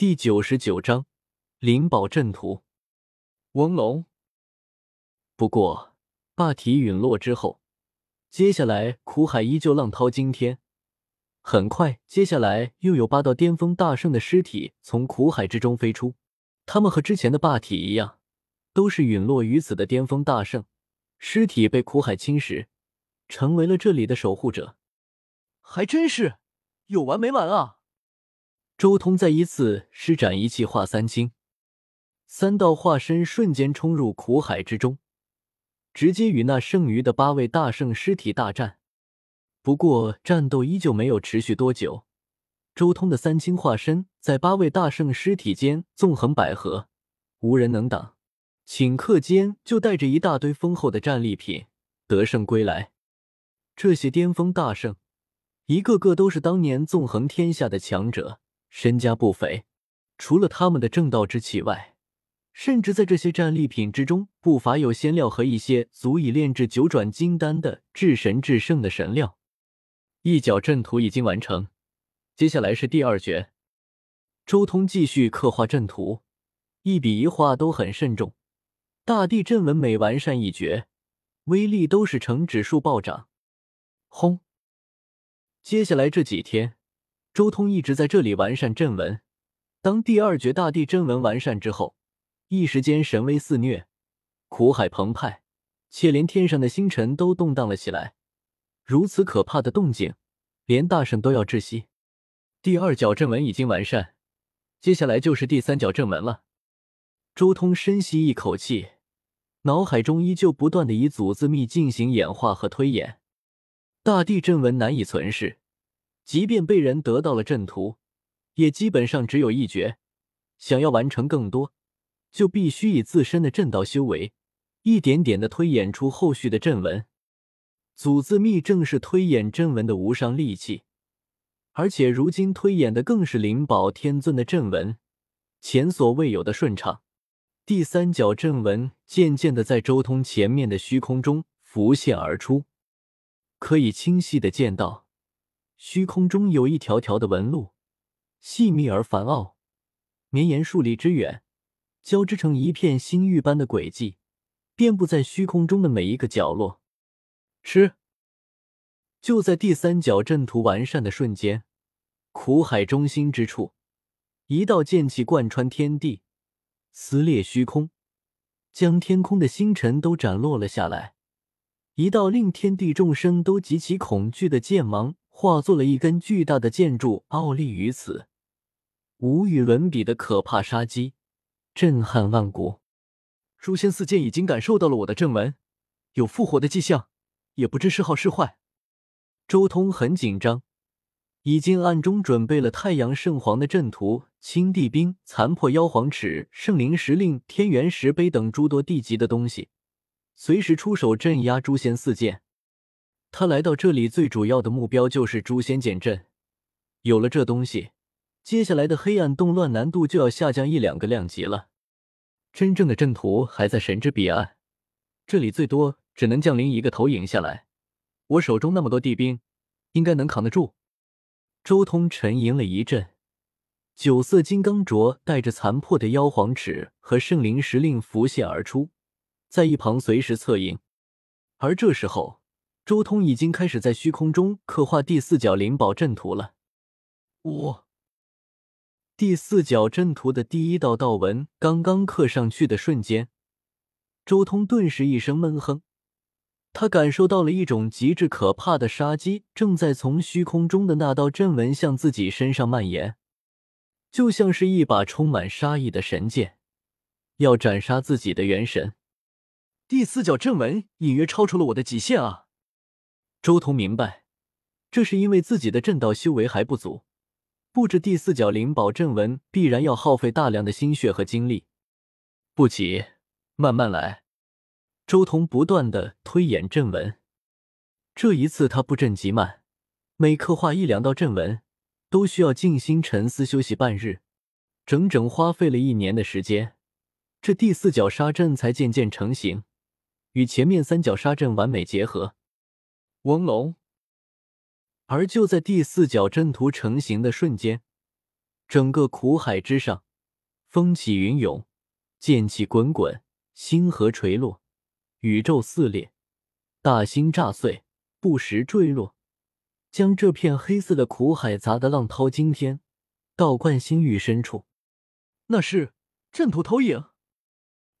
第九十九章灵宝阵图。翁龙。不过，霸体陨落之后，接下来苦海依旧浪涛惊天。很快，接下来又有八道巅峰大圣的尸体从苦海之中飞出。他们和之前的霸体一样，都是陨落于此的巅峰大圣。尸体被苦海侵蚀，成为了这里的守护者。还真是有完没完啊！周通再一次施展一气化三清，三道化身瞬间冲入苦海之中，直接与那剩余的八位大圣尸体大战。不过战斗依旧没有持续多久，周通的三清化身在八位大圣尸体间纵横捭阖，无人能挡。顷刻间就带着一大堆丰厚的战利品得胜归来。这些巅峰大圣，一个个都是当年纵横天下的强者。身家不菲，除了他们的正道之气外，甚至在这些战利品之中不乏有仙料和一些足以炼制九转金丹的至神至圣的神料。一角阵图已经完成，接下来是第二绝。周通继续刻画阵图，一笔一画都很慎重。大地阵纹每完善一绝，威力都是呈指数暴涨。轰！接下来这几天。周通一直在这里完善阵纹。当第二绝大地阵纹完善之后，一时间神威肆虐，苦海澎湃，且连天上的星辰都动荡了起来。如此可怕的动静，连大圣都要窒息。第二角阵纹已经完善，接下来就是第三角阵纹了。周通深吸一口气，脑海中依旧不断的以祖字秘进行演化和推演。大地阵纹难以存世。即便被人得到了阵图，也基本上只有一绝。想要完成更多，就必须以自身的阵道修为，一点点的推演出后续的阵文。祖字秘正是推演阵文的无上利器，而且如今推演的更是灵宝天尊的阵文，前所未有的顺畅。第三角阵纹渐渐的在周通前面的虚空中浮现而出，可以清晰的见到。虚空中有一条条的纹路，细密而繁奥，绵延数里之远，交织成一片星域般的轨迹，遍布在虚空中的每一个角落。吃！就在第三角阵图完善的瞬间，苦海中心之处，一道剑气贯穿天地，撕裂虚空，将天空的星辰都斩落了下来。一道令天地众生都极其恐惧的剑芒。化作了一根巨大的建筑，傲立于此，无与伦比的可怕杀机，震撼万古。诛仙四剑已经感受到了我的阵纹，有复活的迹象，也不知是好是坏。周通很紧张，已经暗中准备了太阳圣皇的阵图、青帝兵、残破妖皇尺、圣灵石令、天元石碑等诸多地级的东西，随时出手镇压诛仙四剑。他来到这里最主要的目标就是诛仙剑阵，有了这东西，接下来的黑暗动乱难度就要下降一两个量级了。真正的阵图还在神之彼岸，这里最多只能降临一个投影下来。我手中那么多地兵，应该能扛得住。周通沉吟了一阵，九色金刚镯带着残破的妖皇尺和圣灵石令浮现而出，在一旁随时策应。而这时候。周通已经开始在虚空中刻画第四角灵宝阵图了。我第四角阵图的第一道道纹刚刚刻上去的瞬间，周通顿时一声闷哼，他感受到了一种极致可怕的杀机正在从虚空中的那道阵纹向自己身上蔓延，就像是一把充满杀意的神剑，要斩杀自己的元神。第四角阵纹隐约超出了我的极限啊！周通明白，这是因为自己的阵道修为还不足，布置第四角灵宝阵纹必然要耗费大量的心血和精力。不急，慢慢来。周通不断的推演阵纹，这一次他布阵极慢，每刻画一两道阵纹，都需要静心沉思休息半日，整整花费了一年的时间，这第四角杀阵才渐渐成型，与前面三角杀阵完美结合。翁龙，而就在第四角阵图成型的瞬间，整个苦海之上，风起云涌，剑气滚滚，星河垂落，宇宙撕裂，大星炸碎，不时坠落，将这片黑色的苦海砸得浪涛惊天，倒灌星域深处。那是阵图投影。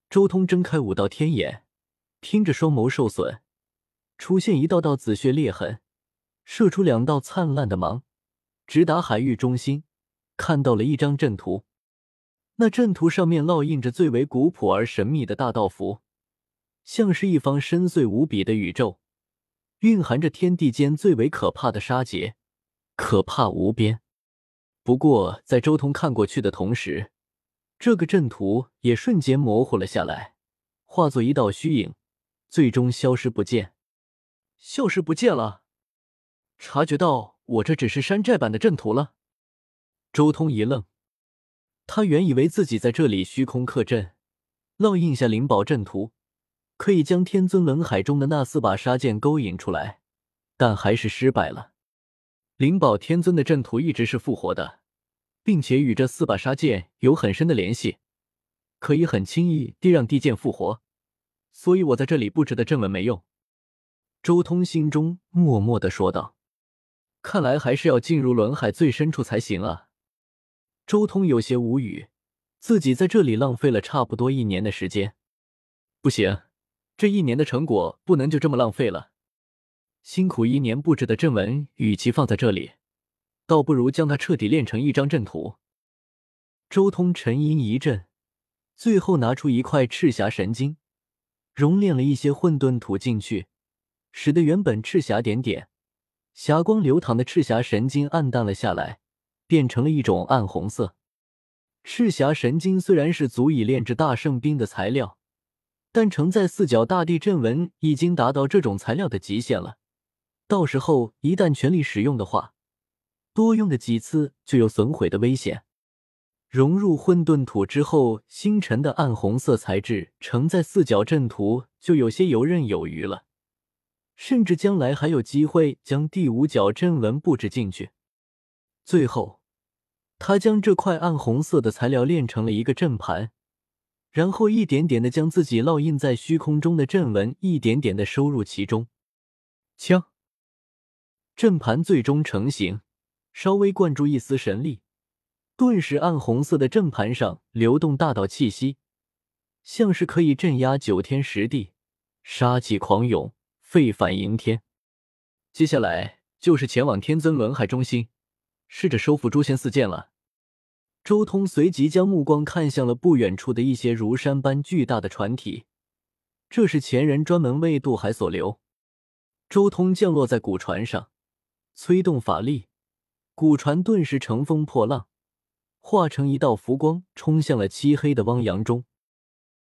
周通睁开五道天眼，听着双眸受损，出现一道道紫血裂痕，射出两道灿烂的芒，直达海域中心。看到了一张阵图，那阵图上面烙印着最为古朴而神秘的大道符，像是一方深邃无比的宇宙，蕴含着天地间最为可怕的杀劫，可怕无边。不过，在周通看过去的同时，这个阵图也瞬间模糊了下来，化作一道虚影，最终消失不见。消失不见了，察觉到我这只是山寨版的阵图了。周通一愣，他原以为自己在这里虚空刻阵，烙印下灵宝阵图，可以将天尊冷海中的那四把杀剑勾引出来，但还是失败了。灵宝天尊的阵图一直是复活的，并且与这四把杀剑有很深的联系，可以很轻易地让地剑复活，所以我在这里布置的阵纹没用。周通心中默默的说道：“看来还是要进入轮海最深处才行啊。”周通有些无语，自己在这里浪费了差不多一年的时间，不行，这一年的成果不能就这么浪费了。辛苦一年布置的阵纹，与其放在这里，倒不如将它彻底练成一张阵图。周通沉吟一阵，最后拿出一块赤霞神晶，熔炼了一些混沌土进去，使得原本赤霞点点、霞光流淌的赤霞神经暗淡了下来。变成了一种暗红色。赤霞神经虽然是足以炼制大圣兵的材料，但承载四角大地阵纹已经达到这种材料的极限了。到时候一旦全力使用的话，多用的几次就有损毁的危险。融入混沌土之后，星辰的暗红色材质承载四角阵图就有些游刃有余了，甚至将来还有机会将第五角阵纹布置进去。最后。他将这块暗红色的材料炼成了一个阵盘，然后一点点的将自己烙印在虚空中的阵纹一点点的收入其中。枪，阵盘最终成型，稍微灌注一丝神力，顿时暗红色的阵盘上流动大道气息，像是可以镇压九天十地，杀气狂涌，沸反盈天。接下来就是前往天尊轮海中心。试着收复诛仙四剑了。周通随即将目光看向了不远处的一些如山般巨大的船体，这是前人专门为渡海所留。周通降落在古船上，催动法力，古船顿时乘风破浪，化成一道浮光，冲向了漆黑的汪洋中。